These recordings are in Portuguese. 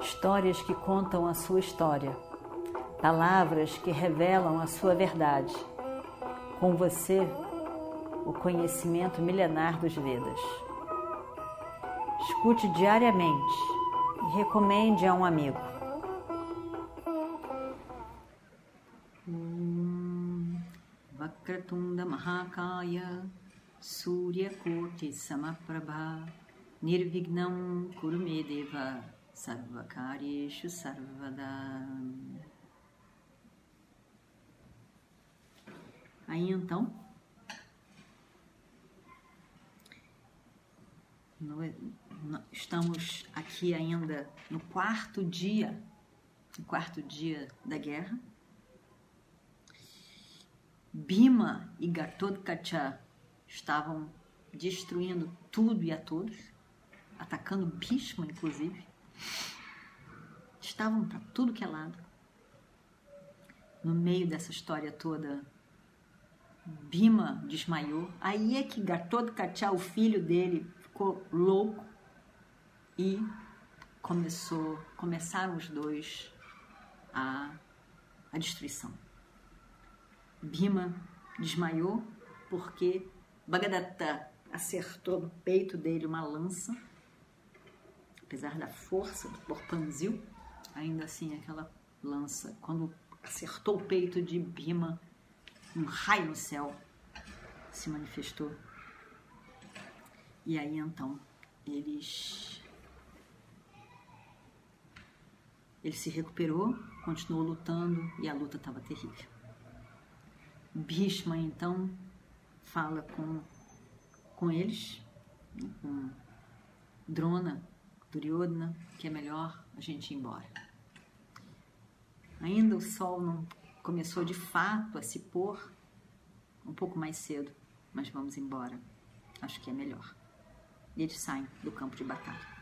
histórias que contam a sua história, palavras que revelam a sua verdade. Com você, o conhecimento milenar dos Vedas. Escute diariamente e recomende a um amigo. Vakratunda Mahakaya Suryakoti Samaprabha Nirvignam Kurumedeva Sarvakaryeshu Sarvada. Aí então, no, no, estamos aqui ainda no quarto dia, no quarto dia da guerra. Bima e Gatotkacha estavam destruindo tudo e a todos, atacando Bhishma, inclusive. Estavam para tudo que é lado. No meio dessa história toda, Bima desmaiou. Aí é que Gatotkacha, o filho dele, ficou louco e começou, começaram os dois a, a destruição. Bima desmaiou porque Bagadatta acertou no peito dele uma lança, apesar da força do porpanzil, ainda assim aquela lança, quando acertou o peito de Bima, um raio no céu se manifestou. E aí então eles ele se recuperou, continuou lutando e a luta estava terrível. Bhishma então fala com, com eles, com Drona, Duryodhana, que é melhor a gente ir embora. Ainda o sol não começou de fato a se pôr um pouco mais cedo, mas vamos embora. Acho que é melhor. E eles saem do campo de batalha.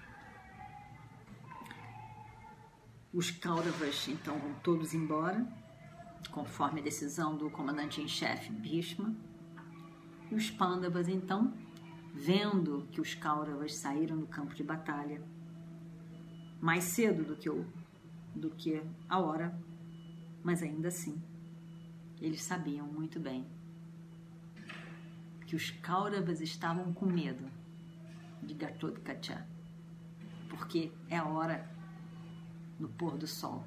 Os Kauravas então vão todos embora, conforme a decisão do comandante em chefe Bhishma e os Pandavas, então, vendo que os Kauravas saíram do campo de batalha mais cedo do que, o, do que a hora, mas ainda assim, eles sabiam muito bem que os Kauravas estavam com medo de Gatotkacha, porque é a hora no pôr do sol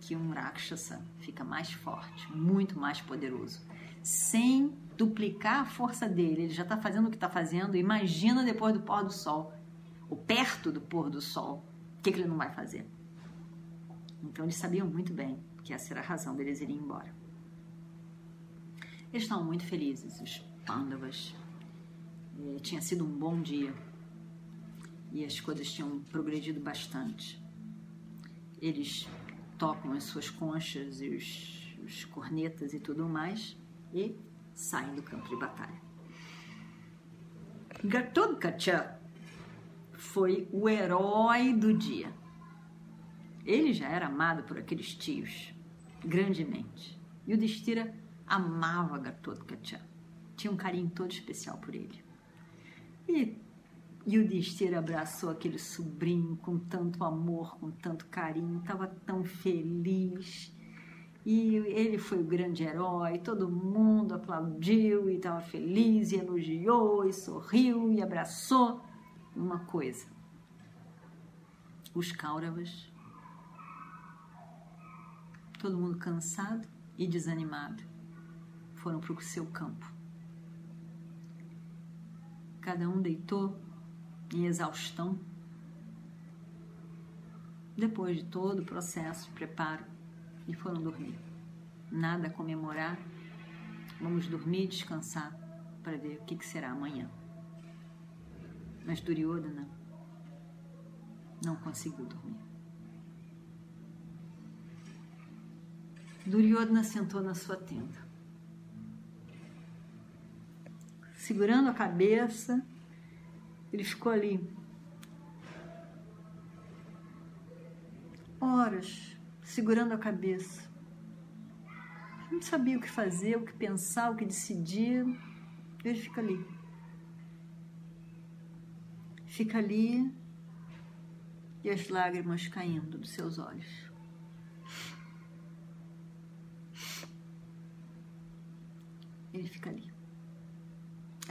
que um Rakshasa fica mais forte, muito mais poderoso, sem duplicar a força dele. Ele já está fazendo o que está fazendo. Imagina depois do pôr do sol, ou perto do pôr do sol, o que, que ele não vai fazer? Então eles sabiam muito bem que essa era a razão deles irem embora. Eles estavam muito felizes, os Pandavas. E tinha sido um bom dia e as coisas tinham progredido bastante. Eles tocam as suas conchas e os, os cornetas e tudo mais e saem do campo de batalha. Gatotkacha foi o herói do dia. Ele já era amado por aqueles tios, grandemente. E o Destira amava Gatotkacha. Tinha um carinho todo especial por ele. E Yudhishthira abraçou aquele sobrinho com tanto amor, com tanto carinho, estava tão feliz. E ele foi o grande herói, todo mundo aplaudiu e estava feliz, e elogiou, e sorriu, e abraçou. Uma coisa, os Kauravas, todo mundo cansado e desanimado, foram para o seu campo. Cada um deitou em exaustão. Depois de todo o processo, preparo, e foram dormir. Nada a comemorar, vamos dormir e descansar para ver o que, que será amanhã. Mas Duryodhana não conseguiu dormir. Duryodhana sentou na sua tenda, segurando a cabeça, ele ficou ali horas segurando a cabeça. Não sabia o que fazer, o que pensar, o que decidir. Ele fica ali. Fica ali e as lágrimas caindo dos seus olhos. Ele fica ali.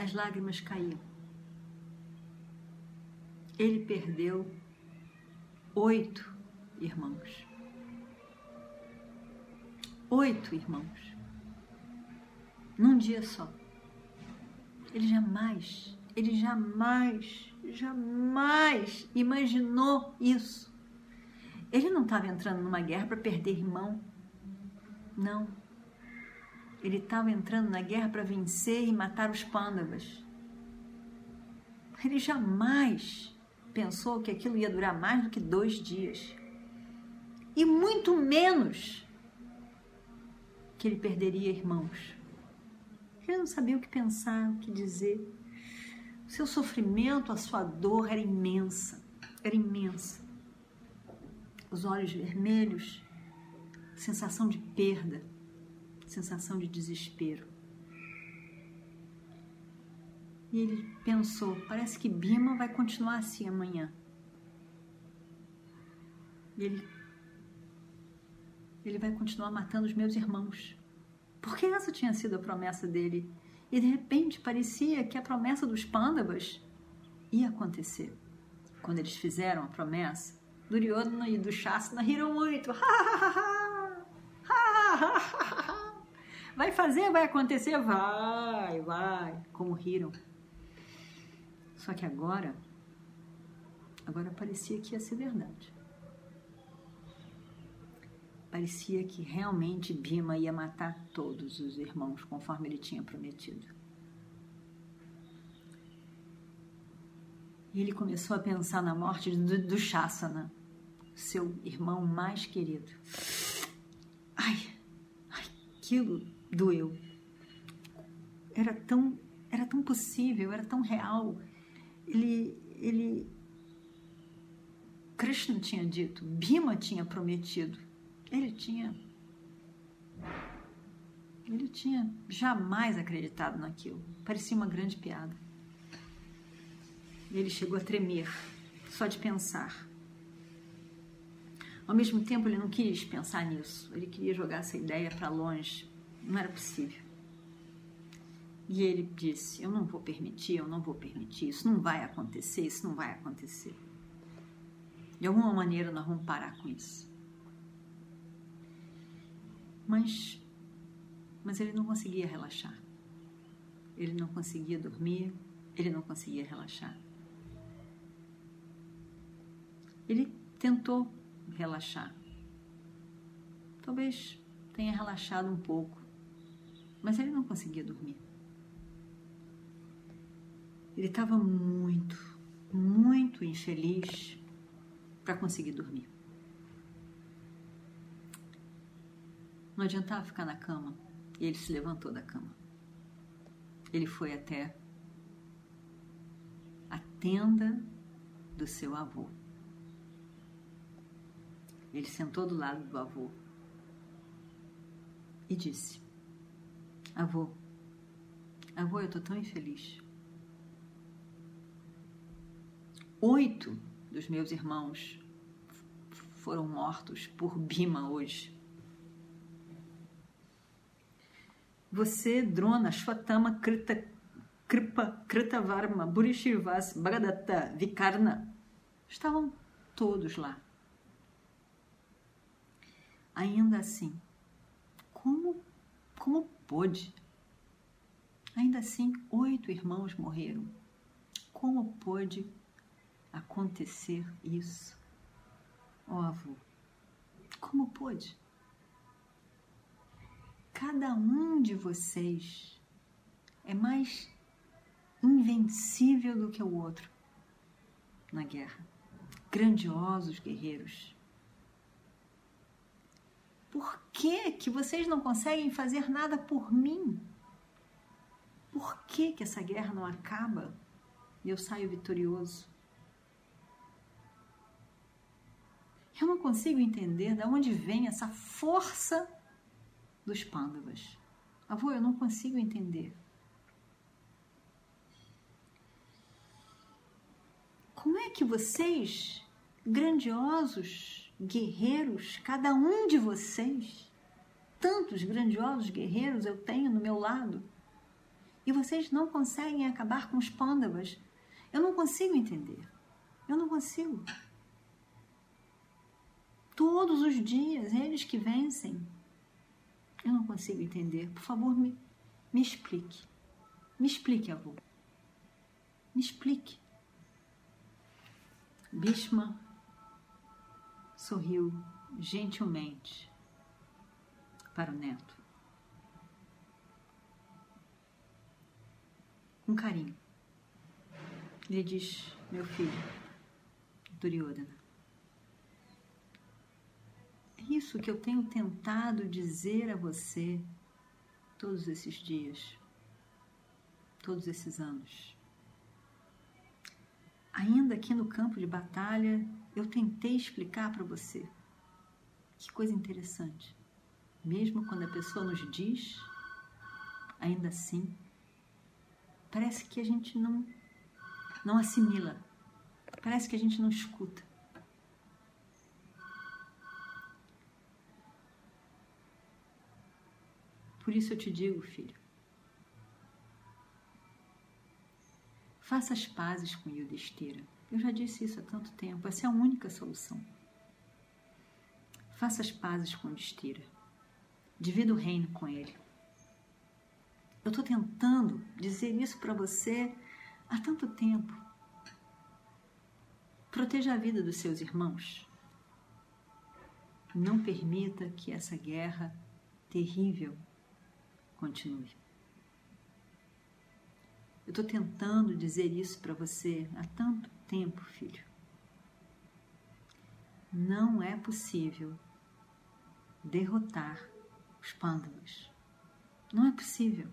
As lágrimas caíam. Ele perdeu oito irmãos. Oito irmãos. Num dia só. Ele jamais, ele jamais, jamais imaginou isso. Ele não estava entrando numa guerra para perder irmão. Não. Ele estava entrando na guerra para vencer e matar os pândavas. Ele jamais pensou que aquilo ia durar mais do que dois dias. E muito menos que ele perderia irmãos. Ele não sabia o que pensar, o que dizer. O seu sofrimento, a sua dor era imensa, era imensa. Os olhos vermelhos, sensação de perda, sensação de desespero. E ele pensou: parece que Bima vai continuar assim amanhã. E ele, ele vai continuar matando os meus irmãos. Porque essa tinha sido a promessa dele. E de repente parecia que a promessa dos Pandavas ia acontecer. Quando eles fizeram a promessa, Duryodhana e Dushasana riram muito. Vai fazer, vai acontecer? Vai, vai. Como riram. Só que agora, agora parecia que ia ser verdade. Parecia que realmente Bima ia matar todos os irmãos, conforme ele tinha prometido. E ele começou a pensar na morte do, do Shassana, seu irmão mais querido. Ai, aquilo doeu. Era tão, era tão possível, era tão real ele, ele Krishna tinha dito, Bhima tinha prometido, ele tinha ele tinha jamais acreditado naquilo. Parecia uma grande piada. Ele chegou a tremer só de pensar. Ao mesmo tempo, ele não quis pensar nisso. Ele queria jogar essa ideia para longe. Não era possível. E ele disse: Eu não vou permitir, eu não vou permitir, isso não vai acontecer, isso não vai acontecer. De alguma maneira nós vamos parar com isso. Mas, mas ele não conseguia relaxar. Ele não conseguia dormir, ele não conseguia relaxar. Ele tentou relaxar. Talvez tenha relaxado um pouco, mas ele não conseguia dormir. Ele estava muito, muito infeliz para conseguir dormir. Não adiantava ficar na cama. E ele se levantou da cama. Ele foi até a tenda do seu avô. Ele sentou do lado do avô e disse: Avô, avô, eu estou tão infeliz. Oito dos meus irmãos foram mortos por Bima hoje. Você, Drona, Shvatama, Krita, Kripa, Kritavarma, Burishivas, Bhagadatta, Vikarna, estavam todos lá. Ainda assim, como, como pôde? Ainda assim, oito irmãos morreram. Como pôde acontecer isso? Ó oh, avô, como pôde? Cada um de vocês é mais invencível do que o outro na guerra. Grandiosos guerreiros. Por que que vocês não conseguem fazer nada por mim? Por que que essa guerra não acaba e eu saio vitorioso? Eu não consigo entender de onde vem essa força dos pândavas. Avô, eu não consigo entender. Como é que vocês grandiosos guerreiros, cada um de vocês. Tantos grandiosos guerreiros eu tenho no meu lado. E vocês não conseguem acabar com os pândavas. Eu não consigo entender. Eu não consigo. Todos os dias, eles que vencem. Eu não consigo entender. Por favor, me, me explique. Me explique, avô. Me explique. Bhishma sorriu gentilmente para o neto. Com carinho. Ele diz: Meu filho, Duryodhana, isso que eu tenho tentado dizer a você todos esses dias, todos esses anos. Ainda aqui no campo de batalha, eu tentei explicar para você. Que coisa interessante. Mesmo quando a pessoa nos diz, ainda assim, parece que a gente não não assimila. Parece que a gente não escuta. Por isso eu te digo, filho, Faça as pazes com Yudhishthira. Eu já disse isso há tanto tempo. Essa é a única solução. Faça as pazes com Yudhishthira. Divida o reino com ele. Eu estou tentando dizer isso para você há tanto tempo. Proteja a vida dos seus irmãos. Não permita que essa guerra terrível continue. Eu estou tentando dizer isso para você há tanto tempo, filho. Não é possível derrotar os pândavas. Não é possível.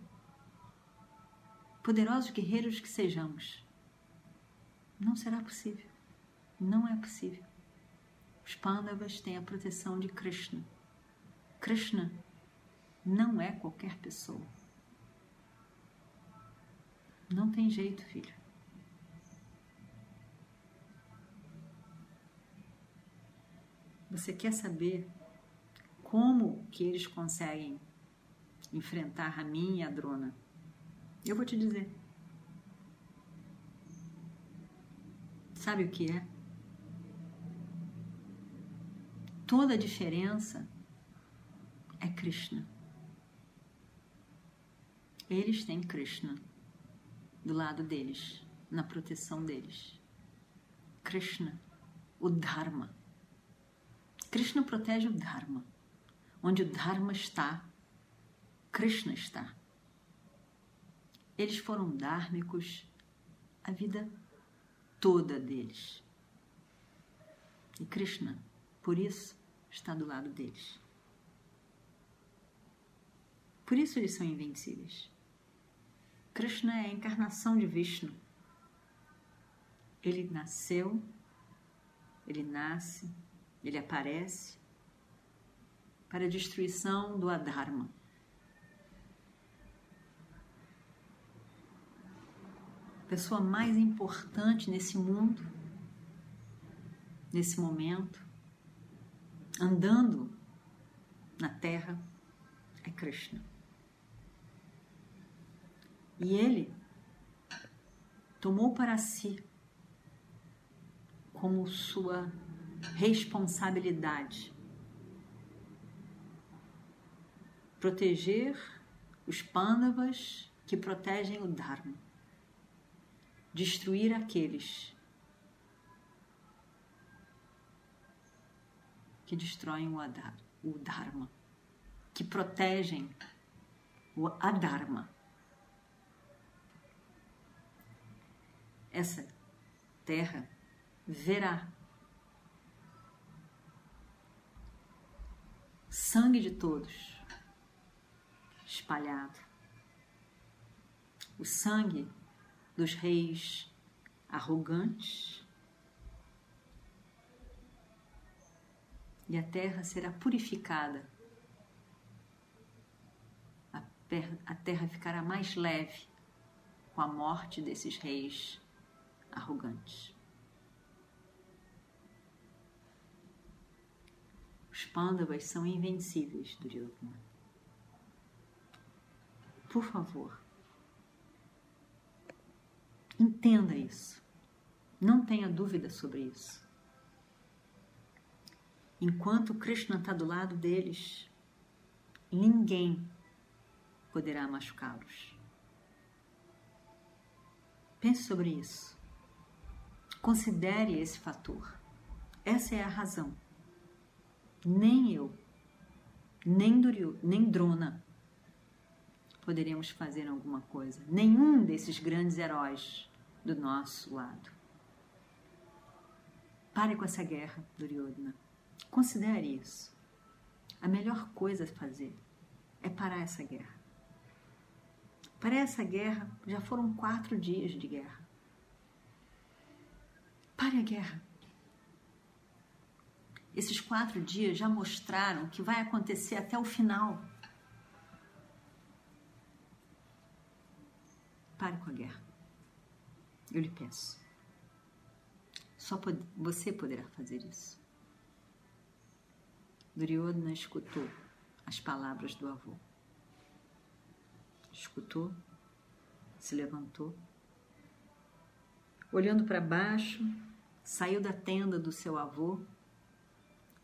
Poderosos guerreiros que sejamos, não será possível. Não é possível. Os pândavas têm a proteção de Krishna. Krishna não é qualquer pessoa. Não tem jeito, filho. Você quer saber como que eles conseguem enfrentar a mim e a drona? Eu vou te dizer. Sabe o que é? Toda a diferença é Krishna. Eles têm Krishna do lado deles, na proteção deles. Krishna, o Dharma. Krishna protege o Dharma. Onde o Dharma está, Krishna está. Eles foram dármicos a vida toda deles. E Krishna, por isso, está do lado deles. Por isso eles são invencíveis. Krishna é a encarnação de Vishnu. Ele nasceu, ele nasce, ele aparece para a destruição do Adharma. A pessoa mais importante nesse mundo, nesse momento, andando na Terra, é Krishna. E ele tomou para si como sua responsabilidade proteger os pândavas que protegem o Dharma, destruir aqueles que destroem o Dharma, que protegem o Adharma. Essa terra verá sangue de todos espalhado, o sangue dos reis arrogantes, e a terra será purificada. A terra ficará mais leve com a morte desses reis arrogantes. Os Pandavas são invencíveis, Duryodhana. Por favor, entenda isso. Não tenha dúvida sobre isso. Enquanto Krishna está do lado deles, ninguém poderá machucá-los. Pense sobre isso. Considere esse fator. Essa é a razão. Nem eu, nem Duryu, nem Drona poderemos fazer alguma coisa. Nenhum desses grandes heróis do nosso lado. Pare com essa guerra, Duryodhana. Considere isso. A melhor coisa a fazer é parar essa guerra. Para essa guerra, já foram quatro dias de guerra. Pare a guerra. Esses quatro dias já mostraram que vai acontecer até o final. Pare com a guerra. Eu lhe peço. Só você poderá fazer isso. Duryodhana escutou as palavras do avô. Escutou, se levantou, olhando para baixo, saiu da tenda do seu avô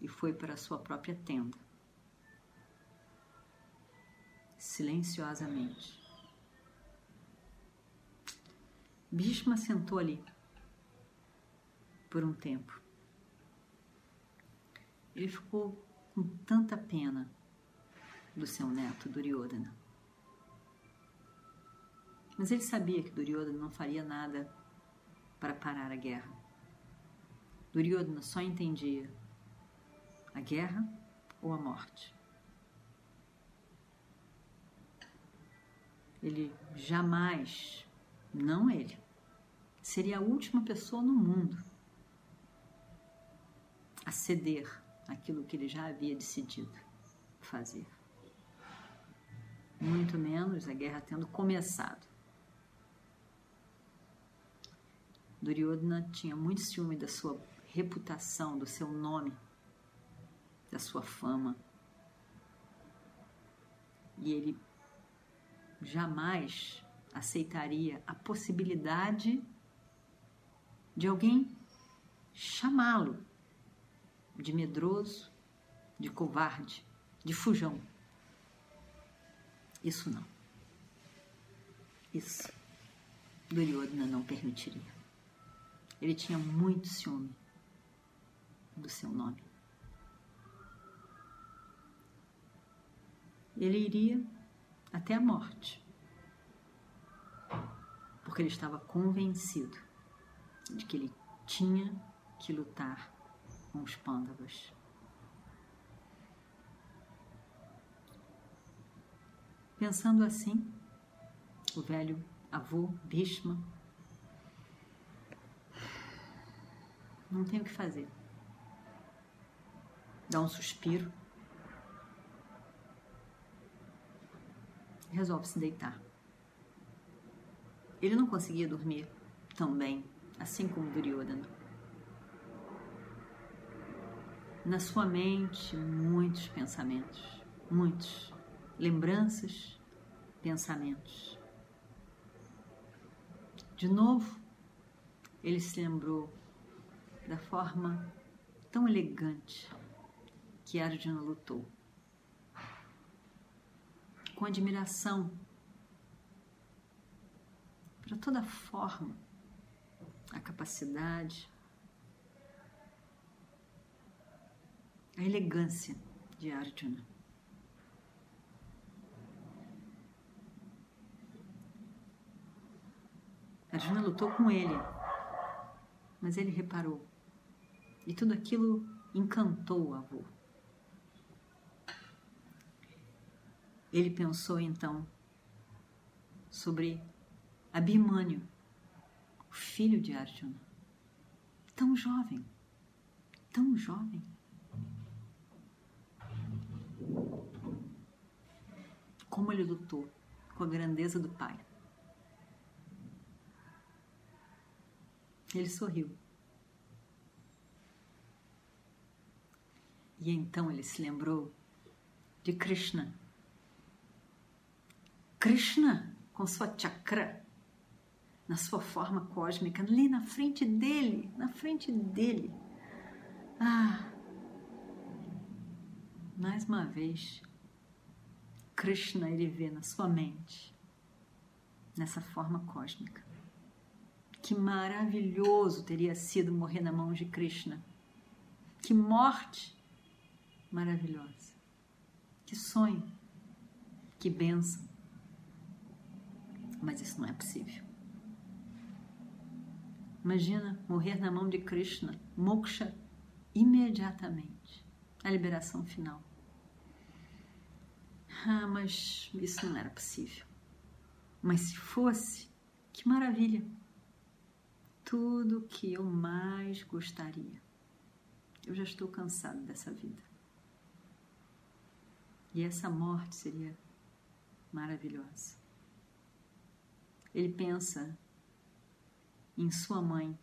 e foi para a sua própria tenda. Silenciosamente. Bhishma sentou ali por um tempo. Ele ficou com tanta pena do seu neto Duryodhana. Mas ele sabia que Duryodhana não faria nada para parar a guerra. Duryodhana só entendia a guerra ou a morte. Ele jamais, não ele, seria a última pessoa no mundo a ceder aquilo que ele já havia decidido fazer. Muito menos a guerra tendo começado. Duryodhana tinha muito ciúme da sua reputação, do seu nome, da sua fama. E ele jamais aceitaria a possibilidade de alguém chamá-lo de medroso, de covarde, de fujão. Isso não. Isso Duryodhana não permitiria. Ele tinha muito ciúme do seu nome. Ele iria até a morte, porque ele estava convencido de que ele tinha que lutar com os pândavas. Pensando assim, o velho avô Bhishma não tem o que fazer. Dá um suspiro. Resolve se deitar. Ele não conseguia dormir tão bem, assim como Duryodhana. Na sua mente, muitos pensamentos, muitos lembranças, pensamentos. De novo, ele se lembrou da forma tão elegante que Arjuna lutou. Com admiração para toda a forma, a capacidade, a elegância de Arjuna. Arjuna lutou com ele, mas ele reparou e tudo aquilo encantou o avô. Ele pensou então sobre Abhimanyu, o filho de Arjuna, tão jovem, tão jovem. Como ele lutou com a grandeza do pai. Ele sorriu. E então ele se lembrou de Krishna. Krishna, com sua chakra, na sua forma cósmica, ali na frente dele, na frente dele. Ah! Mais uma vez, Krishna ele vê na sua mente, nessa forma cósmica. Que maravilhoso teria sido morrer na mão de Krishna. Que morte maravilhosa. Que sonho. Que bênção. Mas isso não é possível. Imagina morrer na mão de Krishna, moksha, imediatamente. A liberação final. Ah, mas isso não era possível. Mas se fosse, que maravilha! Tudo que eu mais gostaria. Eu já estou cansado dessa vida. E essa morte seria maravilhosa. Ele pensa em sua mãe,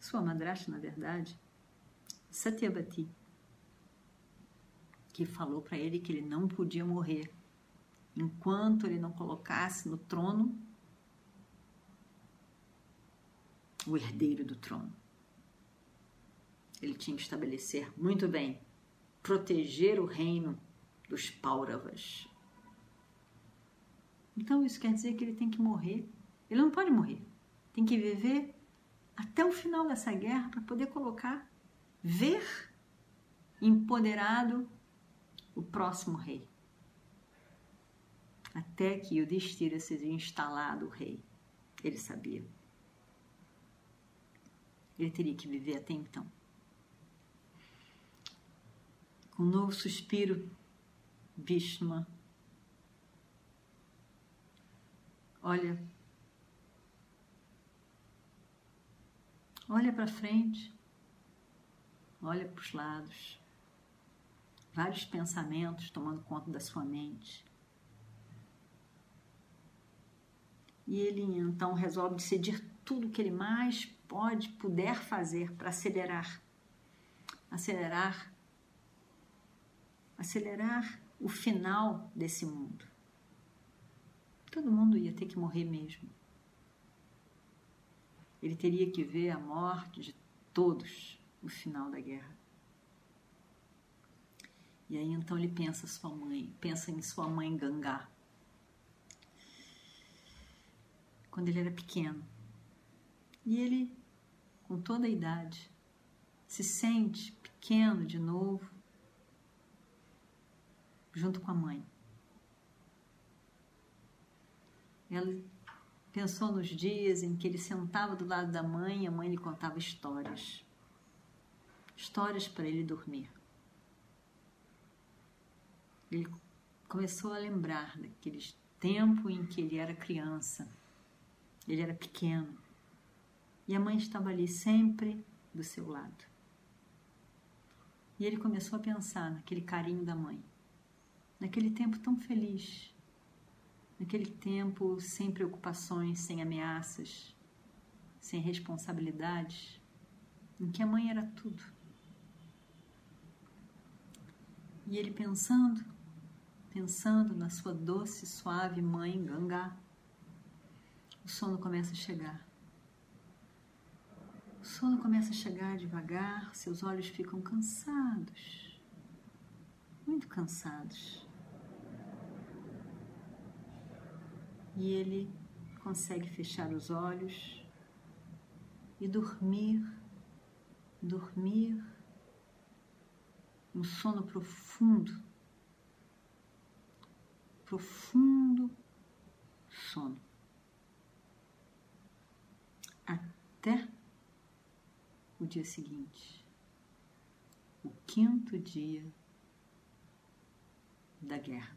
sua madrasta, na verdade, Satyabati que falou para ele que ele não podia morrer enquanto ele não colocasse no trono o herdeiro do trono. Ele tinha que estabelecer muito bem, proteger o reino dos Pauravas. Então isso quer dizer que ele tem que morrer. Ele não pode morrer. Tem que viver até o final dessa guerra para poder colocar, ver empoderado o próximo rei. Até que o Destira seja instalado o rei. Ele sabia. Ele teria que viver até então. Com um novo suspiro, Bhishma olha olha para frente, olha para os lados vários pensamentos tomando conta da sua mente. E ele então resolve decidir tudo o que ele mais pode, puder fazer para acelerar. Acelerar. Acelerar o final desse mundo. Todo mundo ia ter que morrer mesmo. Ele teria que ver a morte de todos no final da guerra. E aí então ele pensa sua mãe, pensa em sua mãe Gangá. Quando ele era pequeno. E ele, com toda a idade, se sente pequeno de novo, junto com a mãe. Ela pensou nos dias em que ele sentava do lado da mãe e a mãe lhe contava histórias. Histórias para ele dormir. Ele começou a lembrar daqueles tempo em que ele era criança, ele era pequeno, e a mãe estava ali sempre do seu lado. E ele começou a pensar naquele carinho da mãe, naquele tempo tão feliz, naquele tempo sem preocupações, sem ameaças, sem responsabilidades, em que a mãe era tudo. E ele pensando, pensando na sua doce, suave mãe Gangá. O sono começa a chegar. O sono começa a chegar devagar, seus olhos ficam cansados, muito cansados. E ele consegue fechar os olhos e dormir, dormir, um sono profundo profundo sono. Até o dia seguinte, o quinto dia da guerra.